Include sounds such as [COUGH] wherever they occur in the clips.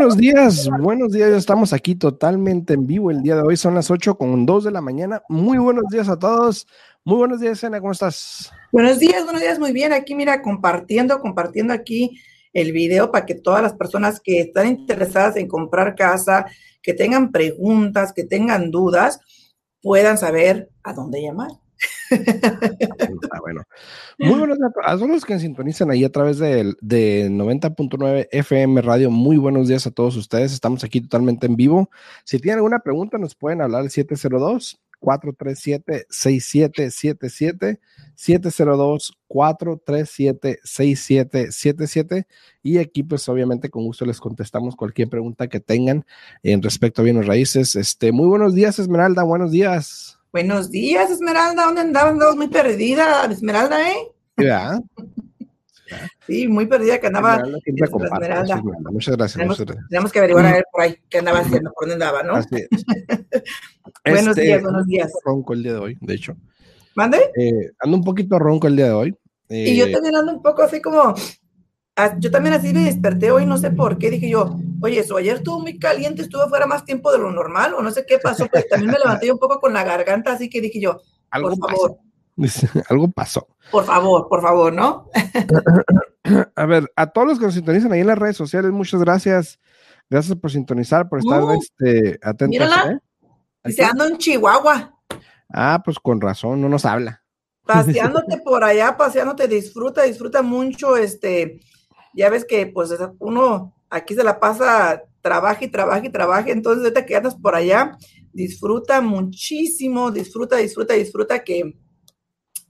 buenos días, buenos días, estamos aquí totalmente en vivo el día de hoy, son las 8 con 2 de la mañana. Muy buenos días a todos, muy buenos días, Sena, ¿cómo estás? Buenos días, buenos días, muy bien, aquí mira, compartiendo, compartiendo aquí el video para que todas las personas que están interesadas en comprar casa, que tengan preguntas, que tengan dudas, puedan saber a dónde llamar. Bueno. Muy buenos a todos los que sintonizan ahí a través de, de 90.9 FM Radio. Muy buenos días a todos ustedes. Estamos aquí totalmente en vivo. Si tienen alguna pregunta, nos pueden hablar al 702 437 6777 702 437 6777 y aquí pues obviamente con gusto les contestamos cualquier pregunta que tengan en respecto a bienes raíces. Este, muy buenos días Esmeralda, buenos días. Buenos días, Esmeralda. ¿Dónde andabas? Andabas muy perdida, Esmeralda, ¿eh? ¿verdad? [LAUGHS] Sí, muy perdida que andaba. Esmeralda. Muchas gracias. Tenemos, muchas gracias. tenemos que averiguar a ver por ahí qué andaba haciendo, por dónde andaba, ¿no? Así es. [LAUGHS] buenos Este, días, buenos días. Ronco el día de hoy, de hecho. ¿Mande? Eh, ando un poquito ronco el día de hoy. Y yo Eh, también ando un poco así como. Yo también así me desperté hoy, no sé por qué. Dije yo, oye, eso ayer estuvo muy caliente, estuvo fuera más tiempo de lo normal, o no sé qué pasó, pero también me levanté un poco con la garganta, así que dije yo, algo por favor, pasó. [LAUGHS] algo pasó. por favor, por favor, ¿no? [LAUGHS] A ver, a todos los que nos sintonizan ahí en las redes sociales, muchas gracias. Gracias por sintonizar, por estar Uh, este, atentos. mírala. ¿eh? Dice, ando en Chihuahua, Ah, pues con razón, no nos habla. paseándote [LAUGHS] por allá, paseándote, disfruta, disfruta mucho, este, ya ves que pues uno aquí se la pasa, trabaja y trabaja y trabaja, entonces ahorita que andas por allá, disfruta muchísimo, disfruta, disfruta, disfruta que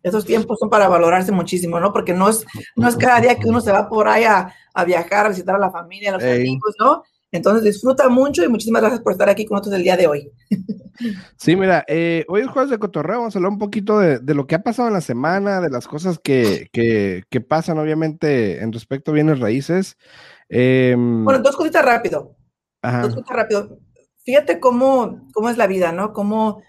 esos tiempos son para valorarse muchísimo, ¿no? Porque no es, no es cada día que uno se va por ahí a, a viajar, a visitar a la familia, a los amigos, ¿no? Entonces disfruta mucho y muchísimas gracias por estar aquí con nosotros el día de hoy. Sí, mira, eh, hoy es jueves de cotorreo, vamos a hablar un poquito de, de lo que ha pasado en la semana, de las cosas que, que, que pasan, obviamente, en respecto a bienes raíces. Em, Bueno, dos cositas rápido. ajá. Dos cosas rápido. Fíjate cómo, cómo es la vida, ¿no? Cómo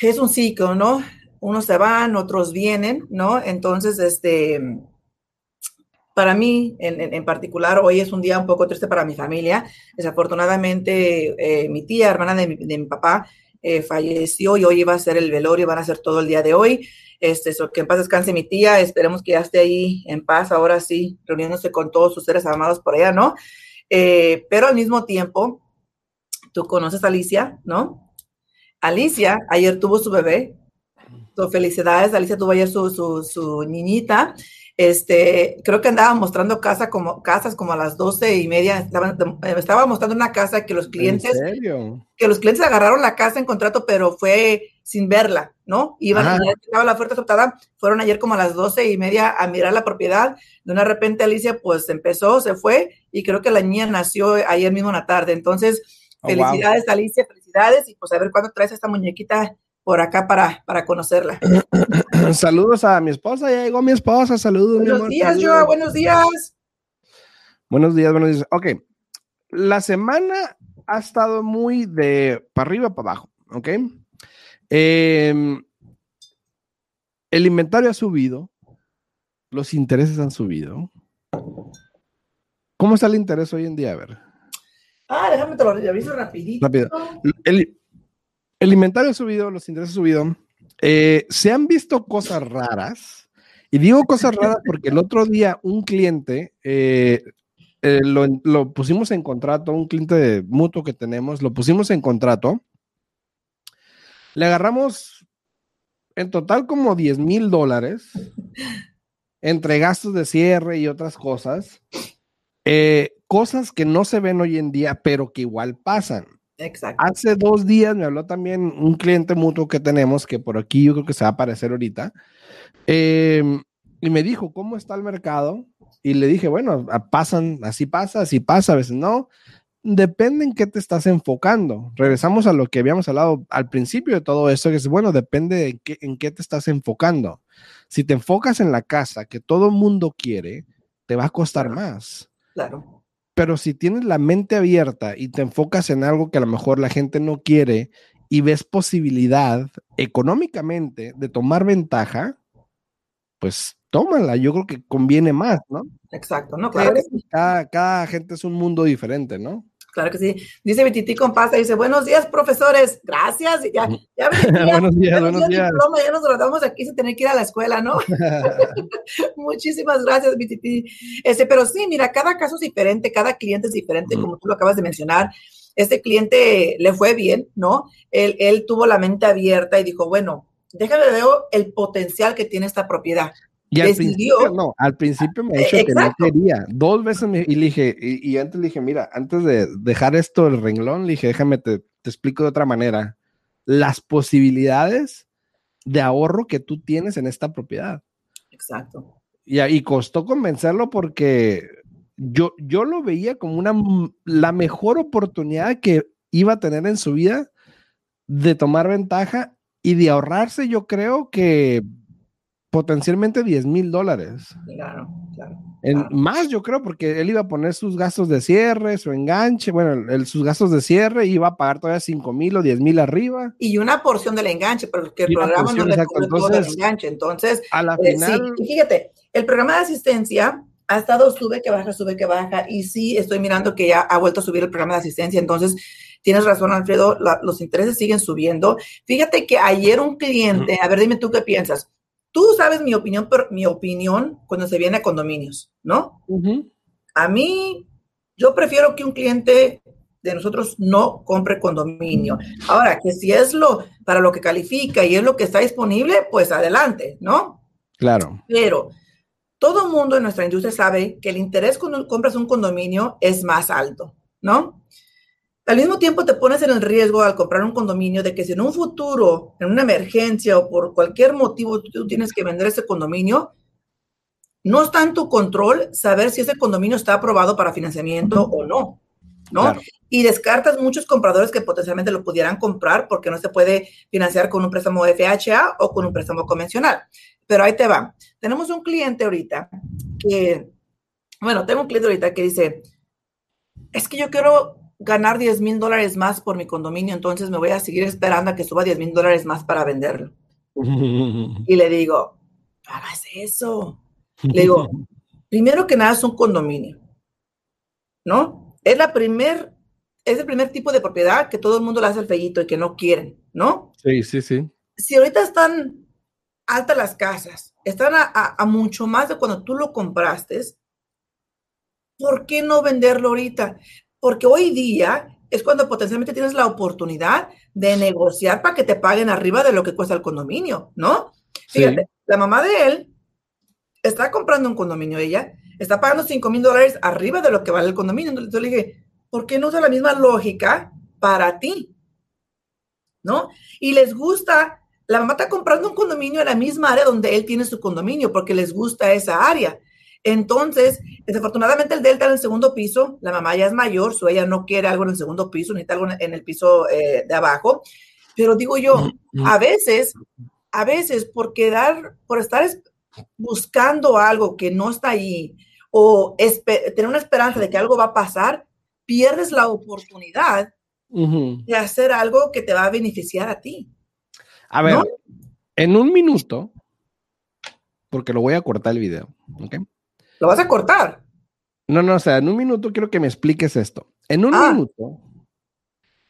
es un ciclo, ¿no? Unos se van, otros vienen, ¿no? Entonces, este, para mí, en, en- en particular, hoy es un día un poco triste para mi familia. Desafortunadamente, eh, mi tía, hermana de mi, de mi papá, eh, falleció y hoy iba a ser el velorio, van a ser todo el día de hoy. Este, so, que en paz descanse mi tía, esperemos que ya esté ahí en paz, ahora sí, reuniéndose con todos sus seres amados por allá, ¿no? Eh, pero al mismo tiempo, tú conoces a Alicia, ¿no? Alicia ayer tuvo su bebé. So, felicidades, Alicia tuvo ayer su, su, su niñita. Este, creo que andaba mostrando casa como, casas como a las doce y media. Estaba, estaba mostrando una casa que los clientes, ¿En serio? que los clientes agarraron la casa en contrato, pero fue sin verla, ¿no? Iban estaba la oferta aceptada, fueron ayer como a las doce y media a mirar la propiedad. De una repente Alicia pues empezó, se fue y creo que la niña nació ayer mismo en la tarde. Entonces, Oh, wow. felicidades Alicia, felicidades y pues a ver cuándo traes esta muñequita por acá para, para conocerla. [CLEARS THROAT] [CLEARS THROAT] Saludos a mi esposa, ya llegó mi esposa, saludos. mi Buenos amor, días, saludos. Joa, buenos días. Buenos días, buenos días. Ok, la semana ha estado muy de para arriba, para abajo, ¿ok? Em, el inventario ha subido, los intereses han subido. ¿Cómo está el interés hoy en día? A ver, Ah, déjame te lo reviso rapidito. rápido. El, el inventario ha subido, los intereses han subido. Eh, se han visto cosas raras. Y digo cosas raras [LAUGHS] porque el otro día un cliente eh, eh, lo, lo pusimos en contrato, un cliente de mutuo que tenemos, lo pusimos en contrato. Le agarramos en total como 10 mil dólares [LAUGHS] entre gastos de cierre y otras cosas. Cosas que no se ven hoy en día, pero que igual pasan. Exacto. Hace dos días me habló también un cliente mutuo que tenemos, que por aquí yo creo que se va a aparecer ahorita, eh, y me dijo, ¿cómo está el mercado? Y le dije, bueno, pasan, así pasa, así pasa, a veces no. Depende en qué te estás enfocando. Regresamos a lo que habíamos hablado al principio de todo esto, que es, bueno, depende de qué, en qué te estás enfocando. Si te enfocas en la casa que todo mundo quiere, te va a costar más. Claro. Pero si tienes la mente abierta y te enfocas en algo que a lo mejor la gente no quiere y ves posibilidad económicamente de tomar ventaja, pues tómala, yo creo que conviene más, ¿no? Exacto, ¿no? Claro cada, cada gente es un mundo diferente, ¿no? Claro que sí. Dice Vititi Compasa, dice, buenos días, profesores. Gracias. Ya, ya, buenos [LAUGHS] días, buenos días. ya nos graduamos aquí sin tener que ir a la escuela, ¿no? [LAUGHS] [LAUGHS] Muchísimas gracias, Vititi. Este, pero sí, mira, cada caso es diferente, cada cliente es diferente, como tú lo acabas de mencionar. Este cliente le fue bien, ¿no? Él, él tuvo la mente abierta y dijo, bueno, déjame ver el potencial que tiene esta propiedad. Y al principio, no, al principio me ha dicho que no quería. Dos veces me, y le dije, y, antes le dije, mira, antes de dejar esto el renglón, le dije, déjame, te, te explico de otra manera. Las posibilidades de ahorro que tú tienes en esta propiedad. Exacto. Y, y costó convencerlo porque yo, yo lo veía como una, la mejor oportunidad que iba a tener en su vida de tomar ventaja y de ahorrarse, yo creo que potencialmente 10 mil dólares. Claro, claro, En, Más yo creo, porque él iba a poner sus gastos de cierre, su enganche, bueno, el, sus gastos de cierre, iba a pagar todavía 5 mil o 10 mil arriba. Y una porción del enganche, porque el programa no le cubre todo el enganche. Entonces, a la eh, final... sí, fíjate, el programa de asistencia ha estado sube que baja, sube que baja, y sí estoy mirando que ya ha vuelto a subir el programa de asistencia, entonces tienes razón, Alfredo, los intereses siguen subiendo. Fíjate que ayer un cliente, a ver, dime tú qué piensas, Tú sabes mi opinión, pero mi opinión cuando se viene a condominios, ¿no? A mí, yo prefiero que un cliente de nosotros no compre condominio. Ahora, que si es lo para lo que califica y es lo que está disponible, pues adelante, ¿no? Claro. Pero todo el mundo en nuestra industria sabe que el interés cuando compras un condominio es más alto, ¿no? Al mismo tiempo te pones en el riesgo al comprar un condominio de que si en un futuro, en una emergencia o por cualquier motivo tú tienes que vender ese condominio, no está en tu control saber si ese condominio está aprobado para financiamiento o no, ¿no? Y descartas muchos compradores que potencialmente lo pudieran comprar porque no se puede financiar con un préstamo FHA o con un préstamo convencional. Pero ahí te va. Tenemos un cliente ahorita que, bueno, tengo un cliente ahorita que dice, es que yo quiero ganar 10 mil dólares más por mi condominio, entonces me voy a seguir esperando a que suba 10 mil dólares más para venderlo. [LAUGHS] y le digo, hagas eso. Le digo, primero que nada es un condominio, ¿no? Es la primer, es el primer tipo de propiedad que todo el mundo le hace el fellito y que no quieren, ¿no? Sí, sí, sí. Si ahorita están altas las casas, están a, a mucho más de cuando tú lo compraste, ¿por qué no venderlo ahorita? Porque hoy día es cuando potencialmente tienes la oportunidad de negociar para que te paguen arriba de lo que cuesta el condominio, ¿no? Fíjate, la mamá de él está comprando un condominio, ella está pagando 5 mil dólares arriba de lo que vale el condominio. Entonces yo le dije, ¿por qué no usa la misma lógica para ti? ¿No? Y les gusta, la mamá está comprando un condominio en la misma área donde él tiene su condominio porque les gusta esa área. Entonces, desafortunadamente el Delta en el segundo piso, la mamá ya es mayor, su ella no quiere algo en el segundo piso, necesita algo en el piso eh, de abajo. Pero digo yo, a veces, a veces por quedar, por estar buscando algo que no está ahí o tener una esperanza de que algo va a pasar, pierdes la oportunidad de hacer algo que te va a beneficiar a ti. A ver, en un minuto, porque lo voy a cortar el video, ¿ok? ¿Lo vas a cortar? No, no, o sea, en un minuto quiero que me expliques esto. En un ah. minuto,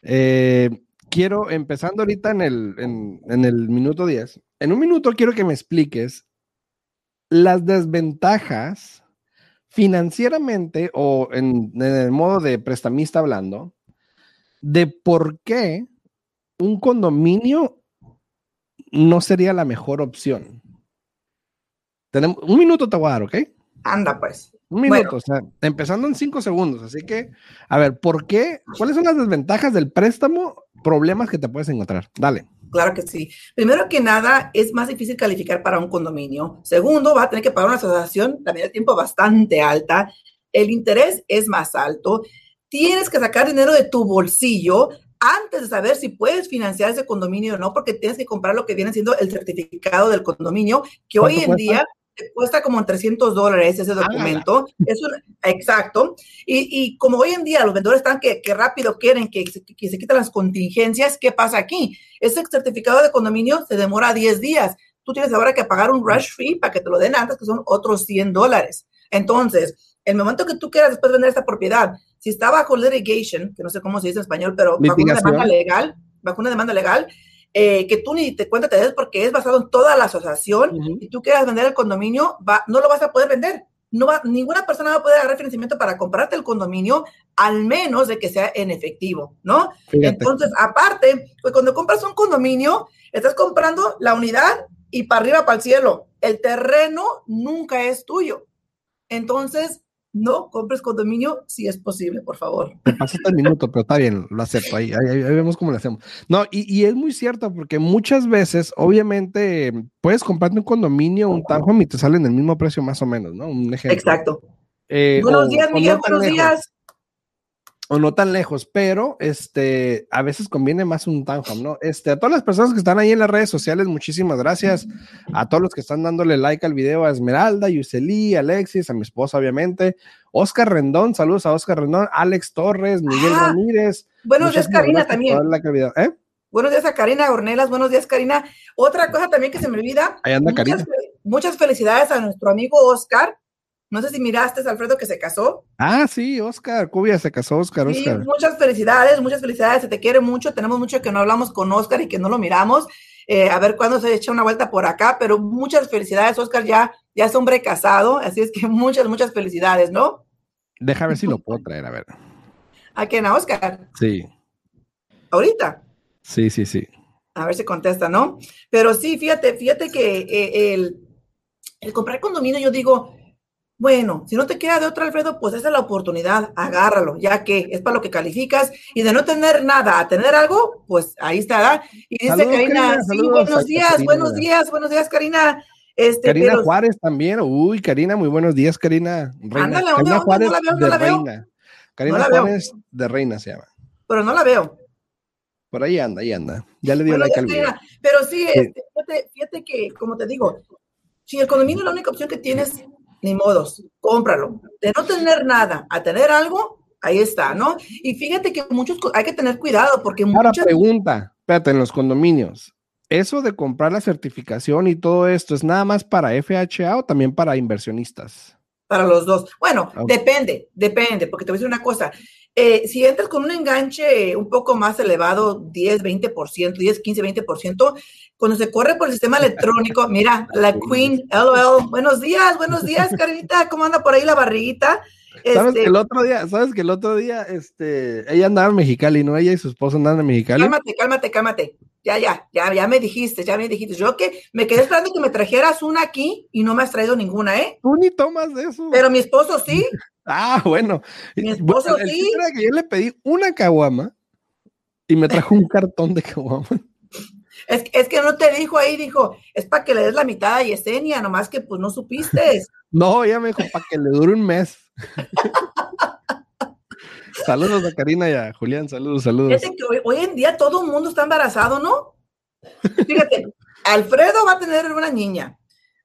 eh, quiero, empezando ahorita en el, en, el minuto 10, en un minuto quiero que me expliques las desventajas financieramente o en, en, el modo de prestamista hablando, de por qué un condominio no sería la mejor opción. Tenemos, un minuto te voy a dar, ¿ok? Anda, pues. Un minuto, o sea, empezando en cinco segundos. Así que, a ver, ¿por qué? ¿Cuáles son las desventajas del préstamo? Problemas que te puedes encontrar. Dale. Claro que sí. Primero que nada, es más difícil calificar para un condominio. Segundo, va a tener que pagar una asociación también de tiempo bastante alta. El interés es más alto. Tienes que sacar dinero de tu bolsillo antes de saber si puedes financiar ese condominio o no, porque tienes que comprar lo que viene siendo el certificado del condominio, que hoy en día cuesta como 300 dólares ese documento. Es exacto. Y, como hoy en día los vendedores están que, rápido quieren que, que, se quiten las contingencias, ¿qué pasa aquí? Ese certificado de condominio se demora 10 días. tú tienes ahora que pagar un rush fee para que te lo den antes, que son otros 100 dólares. Entonces, el momento que tú quieras después vender esta propiedad, si está bajo litigation, que no sé cómo se dice en español, pero bajo una demanda legal, bajo una demanda legal, eh, que tú ni te cuenta te des porque es basado en toda la asociación y tú quieras vender el condominio, va, no lo vas a poder vender. No va, ninguna persona va a poder agarrar financiamiento para comprarte el condominio, al menos de que sea en efectivo, ¿no? Entonces, aparte, pues cuando compras un condominio, estás comprando la unidad y para arriba, para el cielo. El terreno nunca es tuyo. Entonces, no compres condominio si es posible, por favor. Me pasaste el minuto, pero está bien, lo acepto. Ahí, ahí, vemos cómo lo hacemos. No, y, y, es muy cierto, porque muchas veces, obviamente, puedes comprarte un condominio, un townhome y te sale en el mismo precio más o menos, ¿no? Un ejemplo. Exacto. Eh, buenos días, Miguel, buenos días o no tan lejos, pero este, a veces conviene más un townhome, ¿no? Este, a todas las personas que están ahí en las redes sociales, muchísimas gracias. A todos los que están dándole like al video, a Esmeralda, Yuseli, Alexis, a mi esposa, obviamente. Oscar Rendón, saludos a Oscar Rendón, Alex Torres, Miguel ah, Ramírez. Buenos días, Karina, también. ¿eh? Buenos días a Karina Ornelas, buenos días, Karina. Otra cosa también que se me olvida. Ahí anda, Karina. Muchas felicidades a nuestro amigo Oscar, no sé si miraste, Alfredo, que se casó. Ah, sí, Oscar, Cubia se casó, Oscar, sí, Muchas felicidades, muchas felicidades, se te quiere mucho. Tenemos mucho que no hablamos con Oscar y que no lo miramos. Eh, a ver cuándo se echa una vuelta por acá, pero muchas felicidades, Oscar, ya, ya es hombre casado, así es que [LAUGHS] muchas, muchas felicidades, ¿no? Deja ver si lo puedo traer, a ver. ¿A quién? ¿A Oscar? Sí. ¿Ahorita? Sí, sí, sí. A ver si contesta, ¿no? Pero sí, fíjate, fíjate que eh, el, el comprar condominio, yo digo, bueno, si no te queda de otra, Alfredo, pues esa es la oportunidad, agárralo, ya que es para lo que calificas. Y de no tener nada a tener algo, pues ahí está. Y dice Karina, sí, buenos días, buenos días, buenos días, Karina. Este, Karina Juárez también. Uy, Karina, muy buenos días, Karina. Reina. Ándale, Karina Juárez no la veo, no la veo. Reina. Karina Juárez de Reina se llama. Pero no la veo. Por ahí anda, ahí anda. Ya le dio like al video. Pero sí, este, fíjate, fíjate que, como te digo, si el condominio es la única opción que tienes ni modos, cómpralo. De no tener nada a tener algo, ahí está, ¿no? Y fíjate que muchos, hay que tener cuidado porque Ahora pregunta, espérate, en los condominios, ¿eso de comprar la certificación y todo esto es nada más para FHA o también para inversionistas? Para los dos. Bueno, depende, depende, porque te voy a decir una cosa. Eh, si entras con un enganche un poco más elevado, 10, 20%, 10, 15, 20%, cuando se corre por el sistema electrónico, mira, [LAUGHS] la Queen, LOL, buenos días, buenos días, Carita, ¿cómo anda por ahí la barriguita? Sabes este que el otro día, sabes que el otro día, este, ella andaba en Mexicali, ¿no? Ella y su esposo andaban en Mexicali. Cálmate, cálmate, cálmate. Ya, ya, ya, ya me dijiste, ya me dijiste. Yo que me quedé esperando que me trajeras una aquí y no me has traído ninguna, ¿eh? Tú ni tomas de eso. Pero mi esposo sí. [LAUGHS] Ah, bueno. Mi esposo sí. que yo le pedí una caguama y me trajo un cartón de caguama. Es, es, que no te dijo ahí, dijo, es para que le des la mitad a Yesenia, nomás que pues no supiste. [LAUGHS] no, ella me dijo, para que le dure un mes. [LAUGHS] saludos a Karina y a Julián, saludos, saludos. Fíjate que hoy, en día todo el mundo está embarazado, ¿no? Fíjate, [LAUGHS] Alfredo va a tener una niña.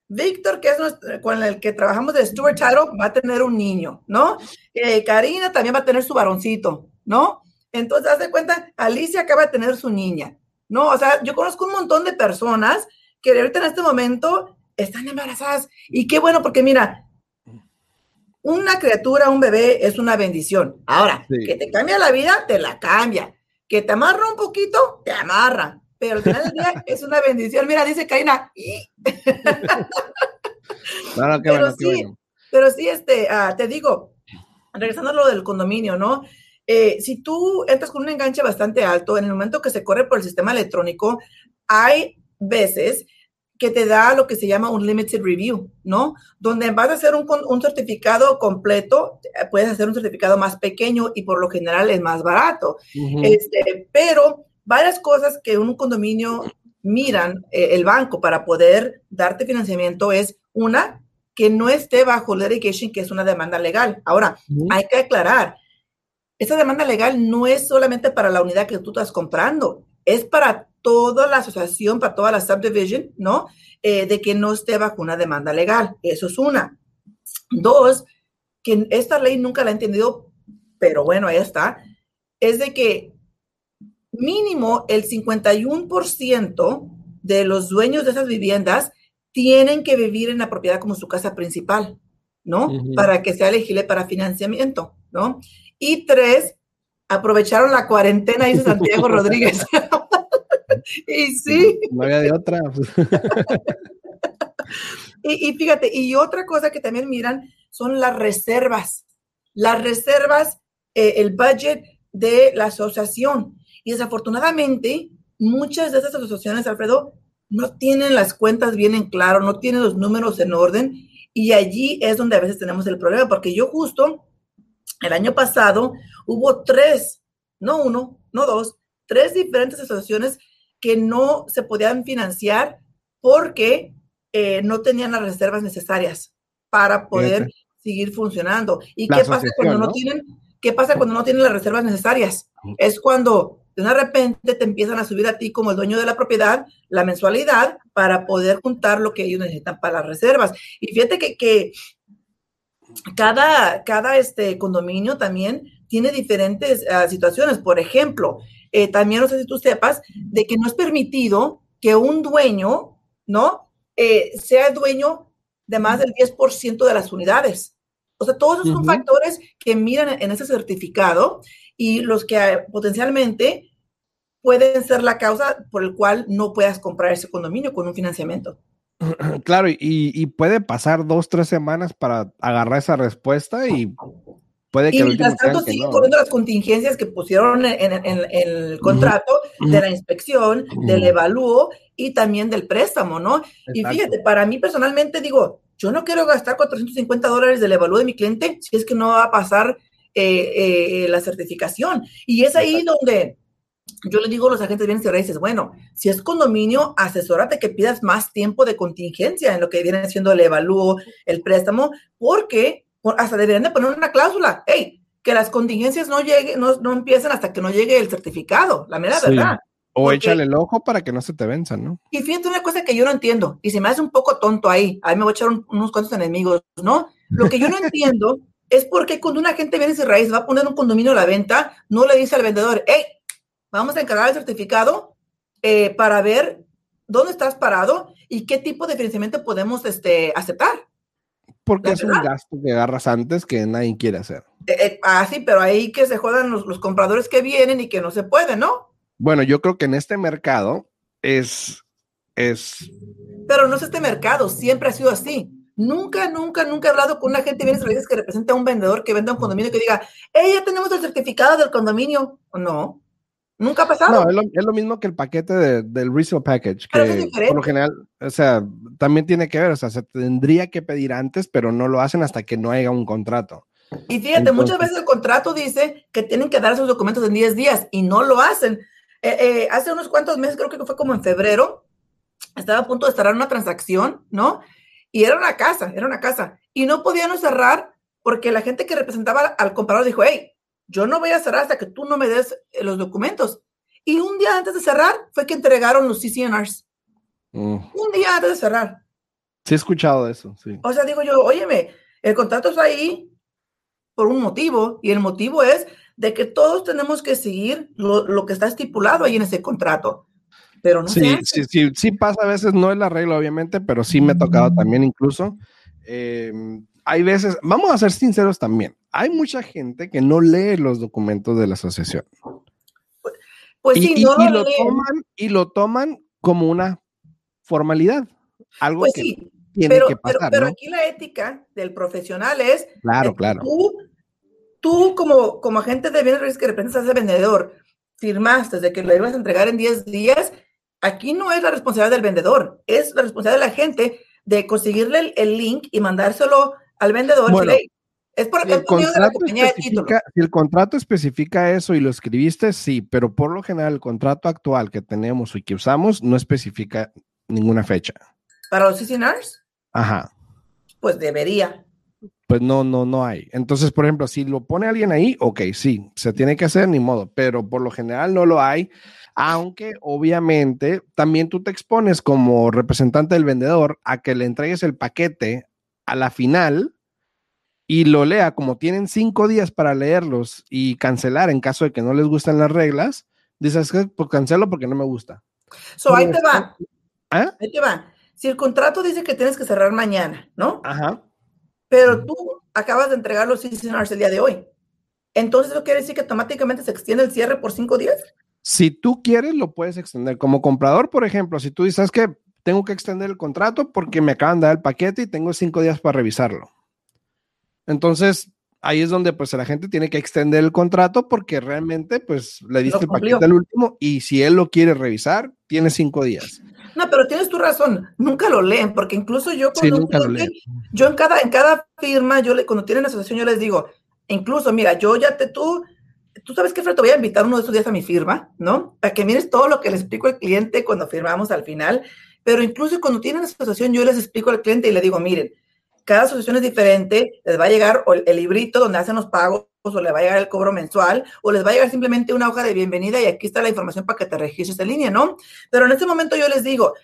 Víctor, que es nuestro, con el que trabajamos de Stuart Title, va a tener un niño, ¿no? Eh, Karina también va a tener su varoncito, ¿no? Entonces, haz de cuenta, Alicia acaba de tener su niña, ¿no? O sea, yo conozco un montón de personas que ahorita en este momento están embarazadas. Y qué bueno, porque mira, una criatura, un bebé es una bendición. Ahora, que te cambia la vida, te la cambia. Que te amarra un poquito, te amarra pero al final del día [LAUGHS] es una bendición. Mira, dice Karina. [LAUGHS] pero, sí, pero sí, este, ah, te digo, regresando a lo del condominio, ¿no? Eh, si tú entras con un enganche bastante alto, en el momento que se corre por el sistema electrónico, hay veces que te da lo que se llama un limited review, ¿no? Donde vas a hacer un, un, certificado completo, puedes hacer un certificado más pequeño y por lo general es más barato. este, pero varias cosas que un condominio miran eh, el banco para poder darte financiamiento es una, que no esté bajo litigation, que es una demanda legal. Ahora, hay que aclarar, esa demanda legal no es solamente para la unidad que tú estás comprando, es para toda la asociación, para toda la subdivision, ¿no? Eh, de que no esté bajo una demanda legal. Eso es una. Dos, que esta ley nunca la he entendido, pero bueno, ahí está, es de que mínimo el 51% de los dueños de esas viviendas tienen que vivir en la propiedad como su casa principal, ¿no? Para que sea elegible para financiamiento, ¿no? Y tres, aprovecharon la cuarentena, dice Santiago [LAUGHS] Rodríguez. [LAUGHS] [LAUGHS] y sí. No había de otra. [LAUGHS] y, fíjate, y otra cosa que también miran son las reservas. Las reservas, eh, el budget de la asociación. Y desafortunadamente, muchas de esas asociaciones, Alfredo, no tienen las cuentas bien en claro, no tienen los números en orden. Y allí es donde a veces tenemos el problema, porque yo justo el año pasado hubo tres, no uno, no dos, tres diferentes asociaciones que no se podían financiar porque eh, no tenían las reservas necesarias para poder seguir funcionando. ¿Y qué pasa cuando ¿no? tienen? ¿Qué pasa cuando no tienen las reservas necesarias? Es cuando de repente te empiezan a subir a ti como el dueño de la propiedad la mensualidad para poder juntar lo que ellos necesitan para las reservas. Y fíjate que, que cada, cada este condominio también tiene diferentes uh, situaciones. Por ejemplo, eh, también no sé si tú sepas de que no es permitido que un dueño, ¿no? Eh, sea dueño de más del 10% de las unidades. O sea, todos esos son factores que miran en ese certificado y los que uh, potencialmente pueden ser la causa por el cual no puedas comprar ese condominio con un financiamiento. [CLEARS THROAT] Claro, y, y, puede pasar dos, tres semanas para agarrar esa respuesta y puede que... Y mientras tanto siguen corriendo las contingencias que pusieron en, el contrato de la inspección, del evalúo y también del préstamo, ¿no? Y fíjate, para mí personalmente digo, yo no quiero gastar 450 dólares del evalúo de mi cliente si es que no va a pasar eh, eh, la certificación. Y es ahí donde yo le digo a los agentes de bienes y raíces, bueno, si es condominio, asesórate que pidas más tiempo de contingencia en lo que viene siendo el evalúo, el préstamo, porque hasta deberían de poner una cláusula, hey, que las contingencias no lleguen, no, no empiecen hasta que no llegue el certificado, la mera verdad. O échale el ojo para que no se te venzan, ¿no? Y fíjate una cosa que yo no entiendo, y se me hace un poco tonto ahí, ahí me voy a echar unos cuantos enemigos, ¿no? Lo que yo no [LAUGHS] entiendo es por qué cuando un agente de bienes y raíces va a poner un condominio a la venta, no le dice al vendedor, hey, vamos a encargar el certificado eh, para ver dónde estás parado y qué tipo de financiamiento podemos este, aceptar. Porque es un gasto que agarras antes que nadie quiere hacer. Eh, eh, ah, sí, pero ahí que se jodan los, los, compradores que vienen y que no se puede, ¿no? Bueno, yo creo que en este mercado es, es... Pero no es este mercado, siempre ha sido así. Nunca, nunca, nunca he hablado con una gente bien que representa a un vendedor que venda un condominio que diga, hey, ya tenemos el certificado del condominio. No, Nunca ha pasado. No, es lo, mismo que el paquete del resale package, que por lo general, o sea, también tiene que ver, o sea, se tendría que pedir antes, pero no lo hacen hasta que no haya un contrato. Y fíjate, muchas veces el contrato dice que tienen que dar esos documentos en 10 días y no lo hacen. Eh, eh, hace unos cuantos meses, creo que fue como en febrero, estaba a punto de cerrar una transacción, ¿no? Y era una casa, era una casa. Y no podían cerrar porque la gente que representaba al comprador dijo, hey, yo no voy a cerrar hasta que tú no me des eh, los documentos. Y un día antes de cerrar fue que entregaron los CCNRs. Mm. Un día antes de cerrar. Sí, he escuchado eso, sí. O sea, digo yo, óyeme, el contrato está ahí por un motivo y el motivo es de que todos tenemos que seguir lo, que está estipulado ahí en ese contrato. Pero no sí, sí, sí, sí pasa a veces, no es la regla obviamente, pero sí me ha tocado también incluso. Eh, hay veces, vamos a ser sinceros también, hay mucha gente que no lee los documentos de la asociación. Pues sí, y, no lo, toman, y lo toman como una formalidad, algo pues que tiene pero, que pasar. Pero, aquí la ética del profesional es claro, claro. Tú, tú como, como agente de bienes que representas ese vendedor, firmaste de que lo ibas a entregar en 10 días, aquí no es la responsabilidad del vendedor, es la responsabilidad de la gente de conseguirle el, el link y mandárselo al vendedor. Bueno, es por el, contrato si el contrato especifica eso y lo escribiste, sí, pero por lo general el contrato actual que tenemos y que usamos no especifica ninguna fecha. ¿Para los CCNRs? Ajá. Pues debería. Pues no, no, no hay. Entonces, por ejemplo, si lo pone alguien ahí, ok, sí, se tiene que hacer, ni modo, pero por lo general no lo hay, aunque obviamente también tú te expones como representante del vendedor a que le entregues el paquete a la final y lo lea, como tienen cinco días para leerlos y cancelar en caso de que no les gusten las reglas, dices que pues cancelo porque no me gusta. So ahí te va. ¿Ah? Ahí te va. Si el contrato dice que tienes que cerrar mañana, ¿no? Ajá. Pero tú acabas de entregar los CCNRs el día de hoy. Entonces, ¿eso quiere decir que automáticamente se extiende el cierre por cinco días? Si tú quieres, lo puedes extender. Como comprador, por ejemplo, si tú dices que tengo que extender el contrato porque me acaban de dar el paquete y tengo cinco días para revisarlo. Entonces, ahí es donde pues la gente tiene que extender el contrato porque realmente pues le diste el paquete al último y si él lo quiere revisar, tiene cinco días. No, pero tienes tu razón, nunca lo leen porque incluso yo cuando yo en cada, en cada firma, yo le, cuando tienen asociación, yo les digo, incluso mira, yo ya te, tú tú sabes que, Fred, te voy a invitar uno de estos días a mi firma, ¿no? Para que mires todo lo que le explico al cliente cuando firmamos al final. Pero incluso cuando tienen asociación, yo les explico al cliente y le digo, miren, cada asociación es diferente, les va a llegar el librito donde hacen los pagos, o les va a llegar el cobro mensual, o les va a llegar simplemente una hoja de bienvenida y aquí está la información para que te registres en línea, ¿no? Pero en este momento yo les digo,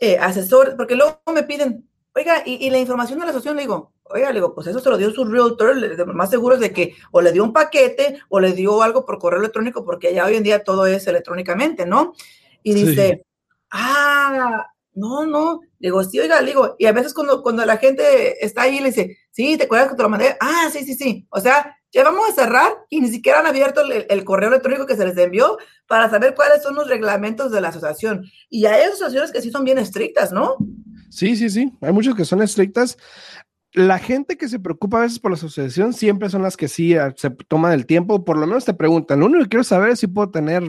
eh, asesor, porque luego me piden, oiga, y, y la información de la asociación, le digo, Oiga, le digo, pues eso se lo dio su realtor, lo más seguro es de que o le dio un paquete o le dio algo por correo electrónico, porque ya hoy en día todo es electrónicamente, ¿no? Y dice, ah, no, no, digo, sí, oiga, digo, y a veces cuando, cuando la gente está ahí, le dice, sí, ¿te acuerdas que te lo mandé? Ah, sí, sí, sí. O sea, ya vamos a cerrar y ni siquiera han abierto el, el, correo electrónico que se les envió para saber cuáles son los reglamentos de la asociación. Y hay asociaciones que sí son bien estrictas, ¿no? Sí, sí, sí. Hay muchos que son estrictas la gente que se preocupa a veces por la asociación siempre son las que sí ah, se toman el tiempo, por lo menos te preguntan, lo único que quiero saber es si puedo tener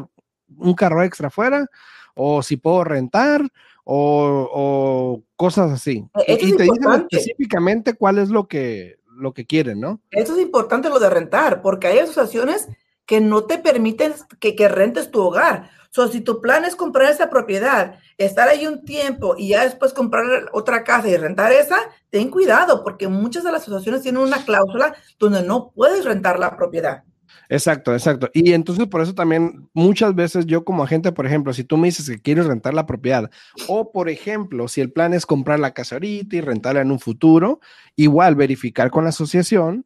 un carro extra afuera o si puedo rentar o, cosas así. E, y, te dicen específicamente cuál es lo que, lo que quieren, ¿no? Eso es importante lo de rentar, porque hay asociaciones que no te permiten que, que rentes tu hogar. So, si tu plan es comprar esa propiedad, estar ahí un tiempo y ya después comprar otra casa y rentar esa, ten cuidado, porque muchas de las asociaciones tienen una cláusula donde no puedes rentar la propiedad. Exacto, exacto. Y entonces por eso también muchas veces yo como agente, por ejemplo, si tú me dices que quieres rentar la propiedad o por ejemplo, si el plan es comprar la casa ahorita y rentarla en un futuro, igual verificar con la asociación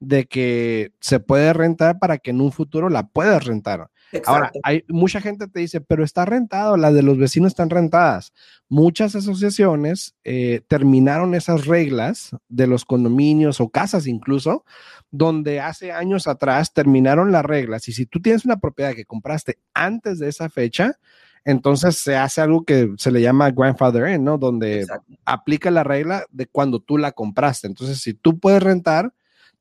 de que se puede rentar para que en un futuro la puedas rentar. Ahora, hay mucha gente te dice, pero está rentado, las de los vecinos están rentadas. Muchas asociaciones eh, terminaron esas reglas de los condominios o casas incluso, donde hace años atrás terminaron las reglas. Y si tú tienes una propiedad que compraste antes de esa fecha, entonces se hace algo que se le llama grandfather in, ¿no? Donde aplica la regla de cuando tú la compraste. Entonces, si tú puedes rentar,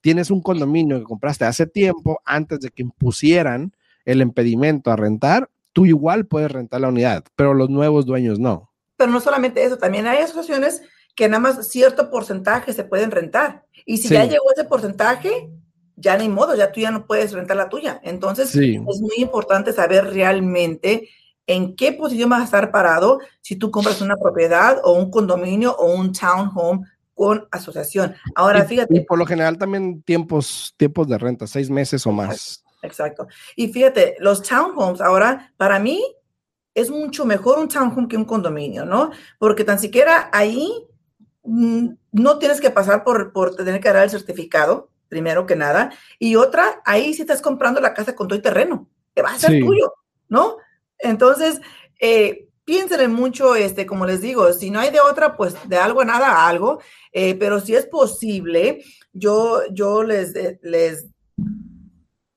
tienes un condominio que compraste hace tiempo, antes de que impusieran el impedimento a rentar, tú igual puedes rentar la unidad, pero los nuevos dueños no. Pero no solamente eso, también hay asociaciones que nada más cierto porcentaje se pueden rentar. Y si ya llegó ese porcentaje, ya ni modo, ya tú ya no puedes rentar la tuya. Entonces, es muy importante saber realmente en qué posición vas a estar parado si tú compras una propiedad o un condominio o un townhome con asociación. Ahora, fíjate. Y por lo general también tiempos, tiempos de renta, seis meses o más. Exacto. Y fíjate, los townhomes ahora, para mí, es mucho mejor un townhome que un condominio, ¿no? Porque tan siquiera ahí mm, no tienes que pasar por, por tener que dar el certificado, primero que nada. Y otra, ahí sí estás comprando la casa con todo el terreno, que va a ser tuyo, ¿no? Entonces, eh, piensen mucho, este, como les digo, si no hay de otra, pues de algo a nada algo, eh, pero si es posible, yo, yo les, les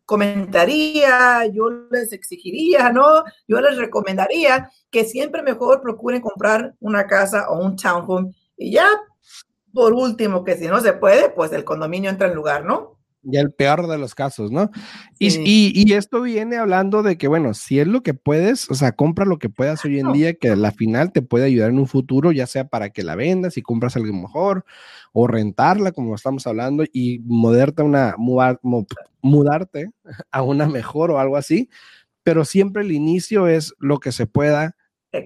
comentaría, yo les exigiría, ¿no? Yo les recomendaría que siempre mejor procuren comprar una casa o un townhome y ya, por último, que si no se puede, pues el condominio entra en lugar, ¿no? Ya el peor de los casos, ¿no? Y, esto viene hablando de que, bueno, si es lo que puedes, o sea, compra lo que puedas hoy en día, que a la final te puede ayudar en un futuro, ya sea para que la vendas y compras algo mejor, o rentarla, como estamos hablando, y mudarte a una, mudarte [LAUGHS] a una mejor o algo así. Pero siempre el inicio es lo que se pueda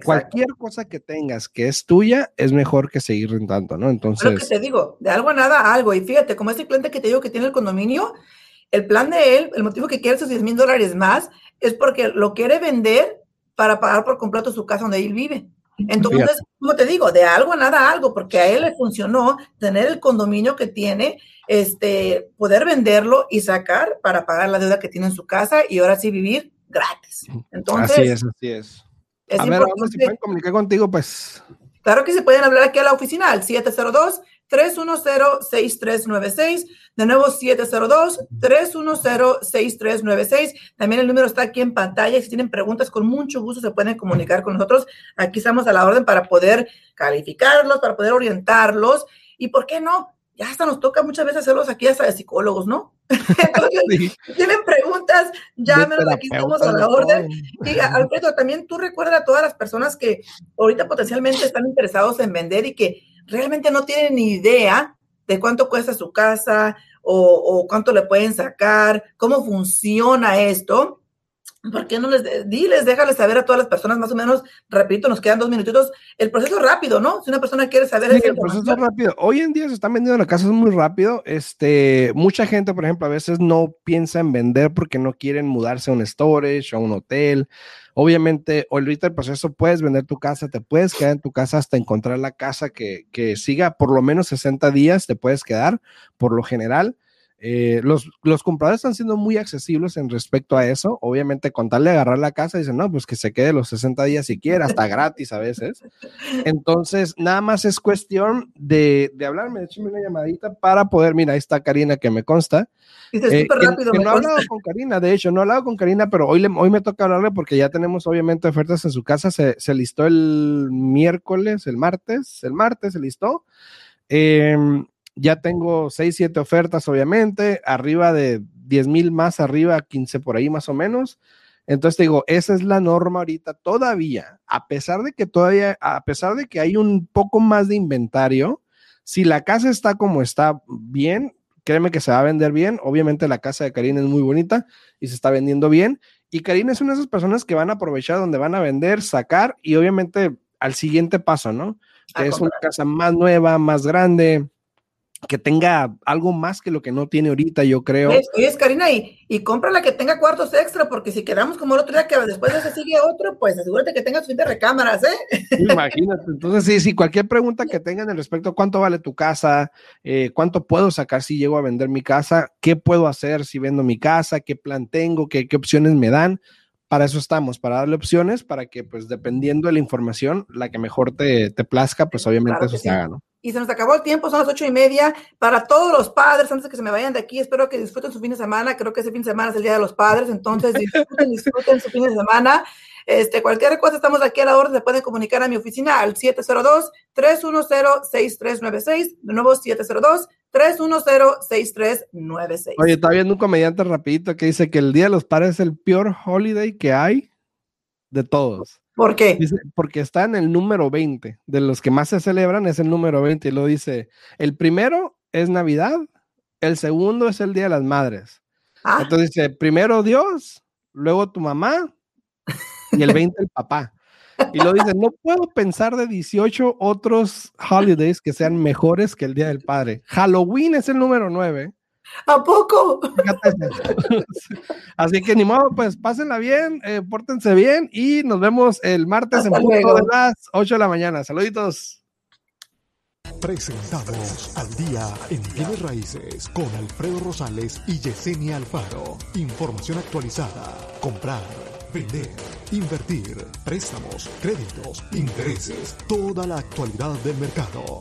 Cualquier cosa que tengas que es tuya es mejor que seguir rentando, ¿no? Entonces. Lo que te digo, de algo a nada algo. Y fíjate, como ese cliente que te digo que tiene el condominio, el plan de él, el motivo que quiere esos 10 mil dólares más es porque lo quiere vender para pagar por completo su casa donde él vive. Entonces, como te digo, de algo a nada algo, porque a él le funcionó tener el condominio que tiene, este, poder venderlo y sacar para pagar la deuda que tiene en su casa y ahora sí vivir gratis. Entonces, así es, así es Es a ver, si pueden comunicar contigo, pues. Claro que se pueden hablar aquí a la oficina al 702 310-6396. De nuevo, 702-310-6396. También el número está aquí en pantalla. Si tienen preguntas, con mucho gusto se pueden comunicar con nosotros. Aquí estamos a la orden para poder calificarlos, para poder orientarlos. Y por qué no, ya hasta nos toca muchas veces hacerlos aquí hasta de psicólogos, ¿no? Si tienen preguntas, llámenos, aquí estamos a la orden. Y Alfredo, también tú recuerda a todas las personas que ahorita potencialmente están interesados en vender y que realmente no tienen ni idea de cuánto cuesta su casa o, cuánto le pueden sacar, cómo funciona esto. ¿Por qué no les diles, déjales saber a todas las personas más o menos, repito, nos quedan dos minutitos, el proceso es rápido, ¿no? Si una persona quiere saber... Sí, el proceso es rápido. Hoy en día se están vendiendo las casas muy rápido. Este, mucha gente, por ejemplo, a veces no piensa en vender porque no quieren mudarse a un storage, a un hotel, Obviamente, ahorita el proceso puedes vender tu casa, te puedes quedar en tu casa hasta encontrar la casa que, que siga por lo menos 60 días, te puedes quedar por lo general. Eh, los, los, compradores están siendo muy accesibles en respecto a eso. Obviamente, con tal de agarrar la casa, dicen, no, pues que se quede los 60 días si quiere, hasta gratis a veces. [LAUGHS] Entonces, nada más es cuestión de, de hablarme, échame una llamadita para poder, mira, ahí está Karina que me consta. Eh, rápido, no he hablado con Karina, de hecho, no he hablado con Karina, pero hoy, le, hoy me toca hablarle porque ya tenemos obviamente ofertas en su casa. Se, se listó el miércoles, el martes, el martes se listó. Eh, ya tengo 6, 7 ofertas, obviamente, arriba de 10 mil más, arriba 15 por ahí más o menos. Entonces te digo, esa es la norma ahorita todavía, a pesar de que todavía, a pesar de que hay un poco más de inventario, si la casa está como está bien, créeme que se va a vender bien. Obviamente la casa de Karina es muy bonita y se está vendiendo bien. Y Karina es una de esas personas que van a aprovechar donde van a vender, sacar y obviamente al siguiente paso, ¿no? Que es una casa más nueva, más grande, que tenga algo más que lo que no tiene ahorita, yo creo. Oye, Karina, y, y compra la que tenga cuartos extra, porque si quedamos como el otro día que después de ese sigue otro, pues asegúrate que tenga suficientes recámaras, ¿eh? Imagínate, entonces sí, sí, cualquier pregunta que tengan en respecto a cuánto vale tu casa, eh, cuánto puedo sacar si llego a vender mi casa, qué puedo hacer si vendo mi casa, qué plan tengo, qué, qué opciones me dan, para eso estamos, para darle opciones, para que pues dependiendo de la información, la que mejor te, te plazca, pues obviamente eso se haga, ¿no? Y se nos acabó el tiempo, son las ocho y media. Para todos los padres, antes de que se me vayan de aquí, espero que disfruten su fin de semana. Creo que ese fin de semana es el Día de los Padres, entonces disfruten, disfruten su fin de semana. Este, cualquier cosa, estamos aquí a la orden, se pueden comunicar a mi oficina al 702-310-6396, de nuevo 702-310-6396. Oye, está viendo un comediante rapidito que dice que el Día de los Padres es el peor holiday que hay de todos. ¿Por qué? porque está en el número 20, de los que más se celebran es el número 20, y lo dice, el primero es Navidad, el segundo es el Día de las Madres. Ah. Entonces dice, primero Dios, luego tu mamá y el 20 el papá. [LAUGHS] Y lo dice, no puedo pensar de 18 otros holidays que sean mejores que el Día del Padre. Halloween es el número 9. ¿A poco? [LAUGHS] Así que ni modo, pues pásenla bien, eh, pórtense bien y nos vemos el martes en punto de las 8 de la mañana. Saluditos. Presentamos al día en bienes raíces con Alfredo Rosales y Yesenia Alfaro. Información actualizada. Comprar, vender, invertir, préstamos, créditos, intereses, toda la actualidad del mercado.